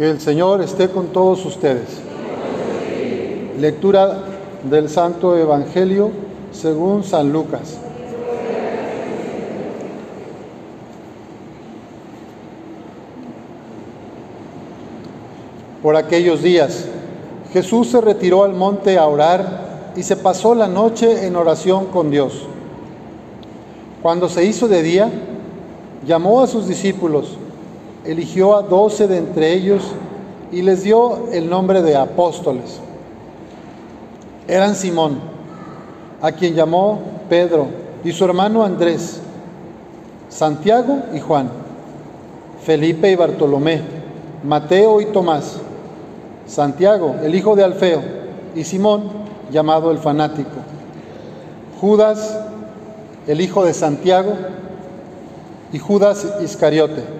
El Señor esté con todos ustedes. Lectura del Santo Evangelio según San Lucas. Por aquellos días, Jesús se retiró al monte a orar y se pasó la noche en oración con Dios. Cuando se hizo de día, llamó a sus discípulos, eligió a doce de entre ellos y les dio el nombre de apóstoles. Eran Simón, a quien llamó Pedro, y su hermano Andrés, Santiago y Juan, Felipe y Bartolomé, Mateo y Tomás, Santiago, el hijo de Alfeo, y Simón, llamado el fanático, Judas, el hijo de Santiago, y Judas Iscariote,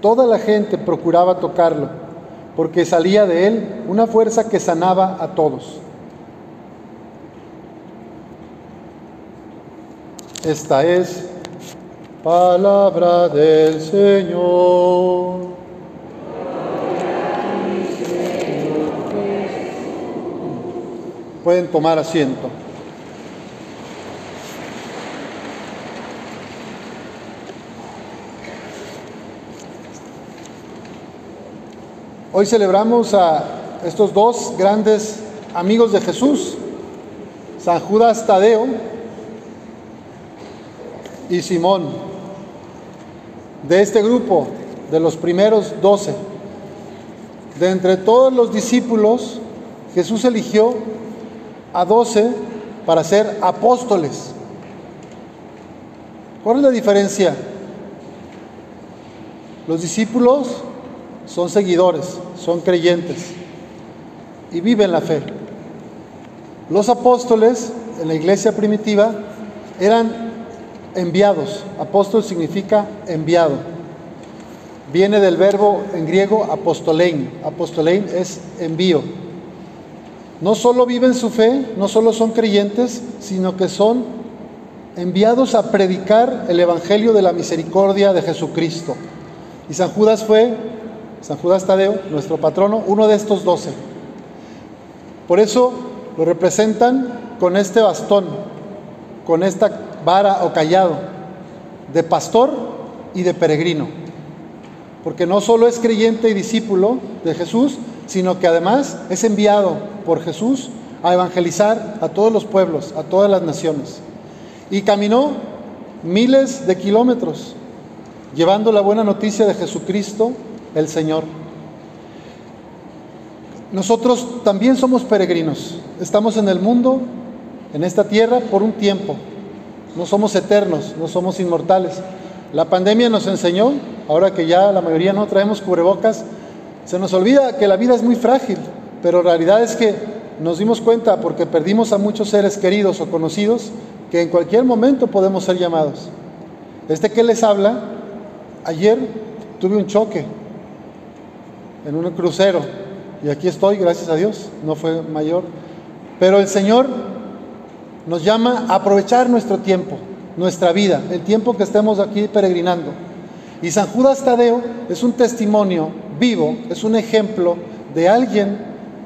Toda la gente procuraba tocarlo, porque salía de él una fuerza que sanaba a todos. Esta es palabra del Señor. Pueden tomar asiento. Hoy celebramos a estos dos grandes amigos de Jesús, San Judas Tadeo y Simón, de este grupo, de los primeros doce. De entre todos los discípulos, Jesús eligió a doce para ser apóstoles. ¿Cuál es la diferencia? Los discípulos son seguidores, son creyentes y viven la fe. Los apóstoles en la iglesia primitiva eran enviados. Apóstol significa enviado. Viene del verbo en griego apostolein. Apostolein es envío. No solo viven su fe, no solo son creyentes, sino que son enviados a predicar el evangelio de la misericordia de Jesucristo. Y San Judas fue San Judas Tadeo, nuestro patrono, uno de estos doce. Por eso lo representan con este bastón, con esta vara o callado, de pastor y de peregrino. Porque no solo es creyente y discípulo de Jesús, sino que además es enviado por Jesús a evangelizar a todos los pueblos, a todas las naciones. Y caminó miles de kilómetros llevando la buena noticia de Jesucristo el Señor. Nosotros también somos peregrinos. Estamos en el mundo, en esta tierra, por un tiempo. No somos eternos, no somos inmortales. La pandemia nos enseñó, ahora que ya la mayoría no traemos cubrebocas, se nos olvida que la vida es muy frágil, pero la realidad es que nos dimos cuenta, porque perdimos a muchos seres queridos o conocidos, que en cualquier momento podemos ser llamados. Este que les habla, ayer tuve un choque en un crucero. Y aquí estoy, gracias a Dios, no fue mayor. Pero el Señor nos llama a aprovechar nuestro tiempo, nuestra vida, el tiempo que estemos aquí peregrinando. Y San Judas Tadeo es un testimonio vivo, es un ejemplo de alguien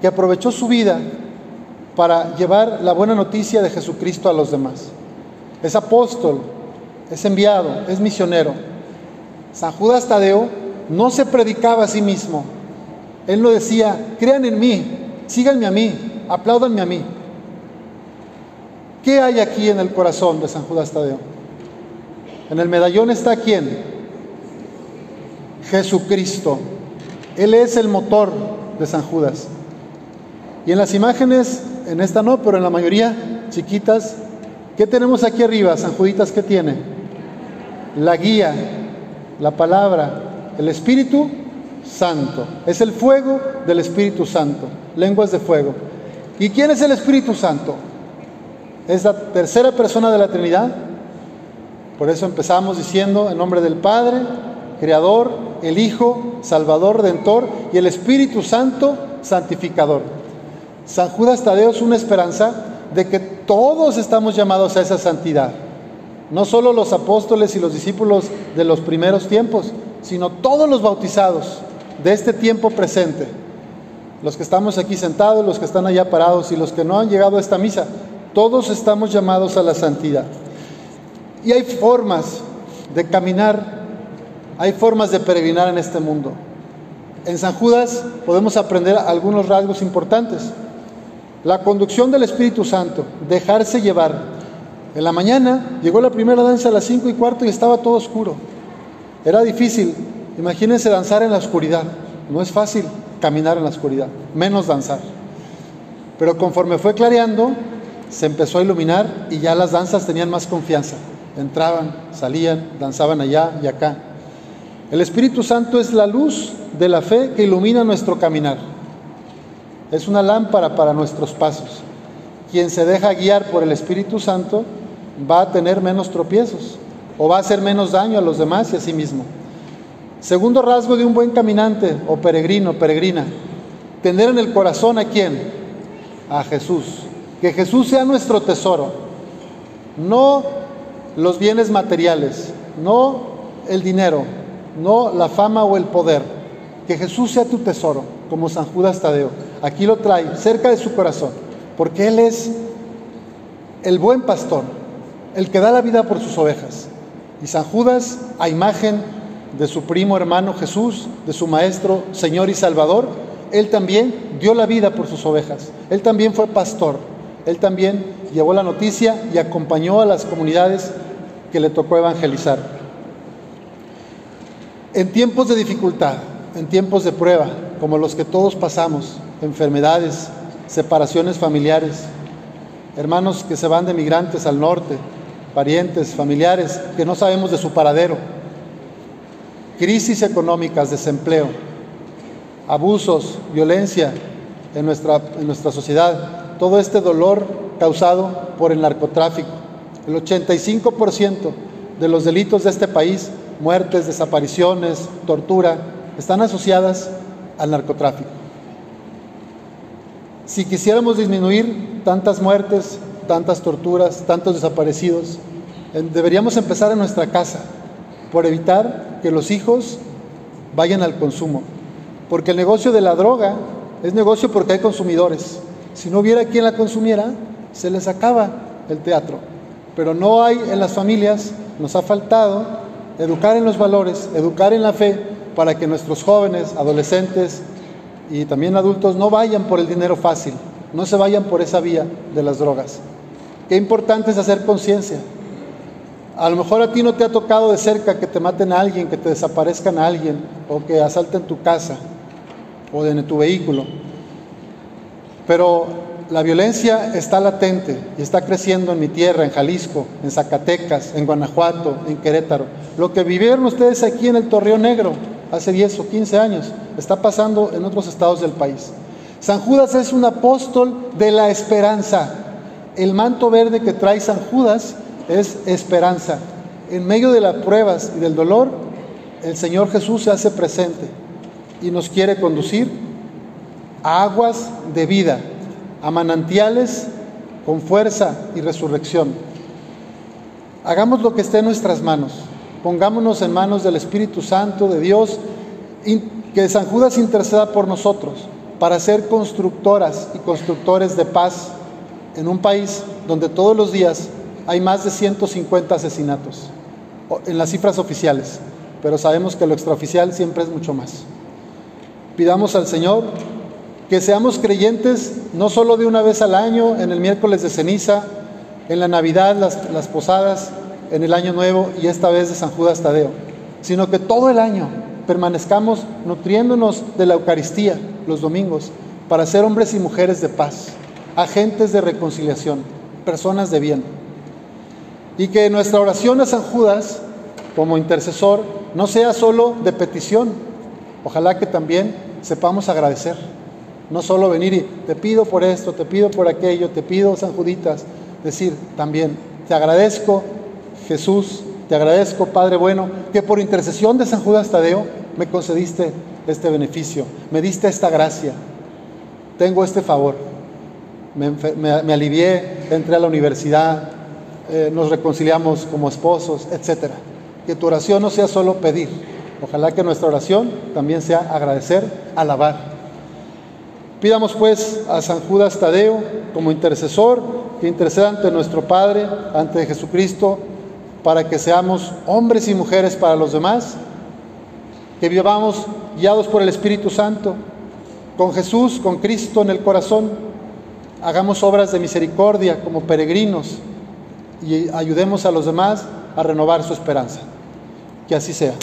que aprovechó su vida para llevar la buena noticia de Jesucristo a los demás. Es apóstol, es enviado, es misionero. San Judas Tadeo no se predicaba a sí mismo, él no decía, crean en mí, síganme a mí, apláudanme a mí. ¿Qué hay aquí en el corazón de San Judas Tadeo? En el medallón está quién? Jesucristo. Él es el motor de San Judas. Y en las imágenes, en esta no, pero en la mayoría chiquitas, ¿qué tenemos aquí arriba, San Juditas? ¿Qué tiene? La guía, la palabra, el Espíritu Santo. Es el fuego del Espíritu Santo, lenguas de fuego. ¿Y quién es el Espíritu Santo? Es la tercera persona de la Trinidad. Por eso empezamos diciendo en nombre del Padre, Creador, el Hijo, Salvador, Redentor y el Espíritu Santo, Santificador. San Judas Tadeo es una esperanza de que todos estamos llamados a esa santidad. No solo los apóstoles y los discípulos de los primeros tiempos, sino todos los bautizados de este tiempo presente. Los que estamos aquí sentados, los que están allá parados y los que no han llegado a esta misa, todos estamos llamados a la santidad. Y hay formas de caminar, hay formas de peregrinar en este mundo. En San Judas podemos aprender algunos rasgos importantes. La conducción del Espíritu Santo, dejarse llevar. En la mañana llegó la primera danza a las cinco y cuarto y estaba todo oscuro. Era difícil. Imagínense danzar en la oscuridad. No es fácil caminar en la oscuridad, menos danzar. Pero conforme fue clareando, se empezó a iluminar y ya las danzas tenían más confianza. Entraban, salían, danzaban allá y acá. El Espíritu Santo es la luz de la fe que ilumina nuestro caminar. Es una lámpara para nuestros pasos. Quien se deja guiar por el Espíritu Santo va a tener menos tropiezos o va a hacer menos daño a los demás y a sí mismo. Segundo rasgo de un buen caminante o peregrino, peregrina, tener en el corazón a quién? A Jesús. Que Jesús sea nuestro tesoro, no los bienes materiales, no el dinero, no la fama o el poder. Que Jesús sea tu tesoro, como San Judas Tadeo. Aquí lo trae cerca de su corazón, porque Él es el buen pastor, el que da la vida por sus ovejas. Y San Judas, a imagen de su primo hermano Jesús, de su maestro, Señor y Salvador, él también dio la vida por sus ovejas. Él también fue pastor. Él también llevó la noticia y acompañó a las comunidades que le tocó evangelizar. En tiempos de dificultad, en tiempos de prueba, como los que todos pasamos, enfermedades, separaciones familiares, hermanos que se van de migrantes al norte, parientes, familiares que no sabemos de su paradero, crisis económicas, desempleo, abusos, violencia en nuestra, en nuestra sociedad, todo este dolor causado por el narcotráfico. El 85% de los delitos de este país, muertes, desapariciones, tortura, están asociadas al narcotráfico. Si quisiéramos disminuir tantas muertes, tantas torturas, tantos desaparecidos, deberíamos empezar en nuestra casa por evitar que los hijos vayan al consumo. Porque el negocio de la droga es negocio porque hay consumidores. Si no hubiera quien la consumiera, se les acaba el teatro. Pero no hay en las familias, nos ha faltado educar en los valores, educar en la fe, para que nuestros jóvenes, adolescentes y también adultos no vayan por el dinero fácil, no se vayan por esa vía de las drogas. Qué importante es hacer conciencia. A lo mejor a ti no te ha tocado de cerca que te maten a alguien, que te desaparezcan a alguien, o que asalten tu casa o en tu vehículo. Pero la violencia está latente y está creciendo en mi tierra, en Jalisco, en Zacatecas, en Guanajuato, en Querétaro. Lo que vivieron ustedes aquí en el Torreón Negro hace 10 o 15 años está pasando en otros estados del país. San Judas es un apóstol de la esperanza el manto verde que trae San Judas es esperanza. En medio de las pruebas y del dolor, el Señor Jesús se hace presente y nos quiere conducir a aguas de vida, a manantiales con fuerza y resurrección. Hagamos lo que esté en nuestras manos. Pongámonos en manos del Espíritu Santo de Dios, que San Judas interceda por nosotros para ser constructoras y constructores de paz en un país donde todos los días hay más de 150 asesinatos, en las cifras oficiales, pero sabemos que lo extraoficial siempre es mucho más. Pidamos al Señor que seamos creyentes no solo de una vez al año, en el miércoles de ceniza, en la Navidad, las, las posadas, en el Año Nuevo y esta vez de San Judas Tadeo, sino que todo el año permanezcamos nutriéndonos de la Eucaristía los domingos para ser hombres y mujeres de paz agentes de reconciliación, personas de bien. Y que nuestra oración a San Judas como intercesor no sea solo de petición Ojalá que también sepamos agradecer. No solo venir y te pido por esto, te pido por aquello, te pido San Juditas. Decir también, te agradezco Jesús, te agradezco Padre bueno, que por intercesión de San Judas Tadeo me concediste este beneficio, me diste esta gracia, tengo este favor. Me, alivié, entré a la universidad, eh, nos reconciliamos como esposos, etc. Que tu oración no sea solo pedir, ojalá que nuestra oración también sea agradecer, alabar. Pidamos pues a San Judas Tadeo como intercesor, que interceda ante nuestro Padre, ante Jesucristo, para que seamos hombres y mujeres para los demás, que vivamos guiados por el Espíritu Santo, con Jesús, con Cristo en el corazón, hagamos obras de misericordia como peregrinos y ayudemos a los demás a renovar su esperanza. Que así sea.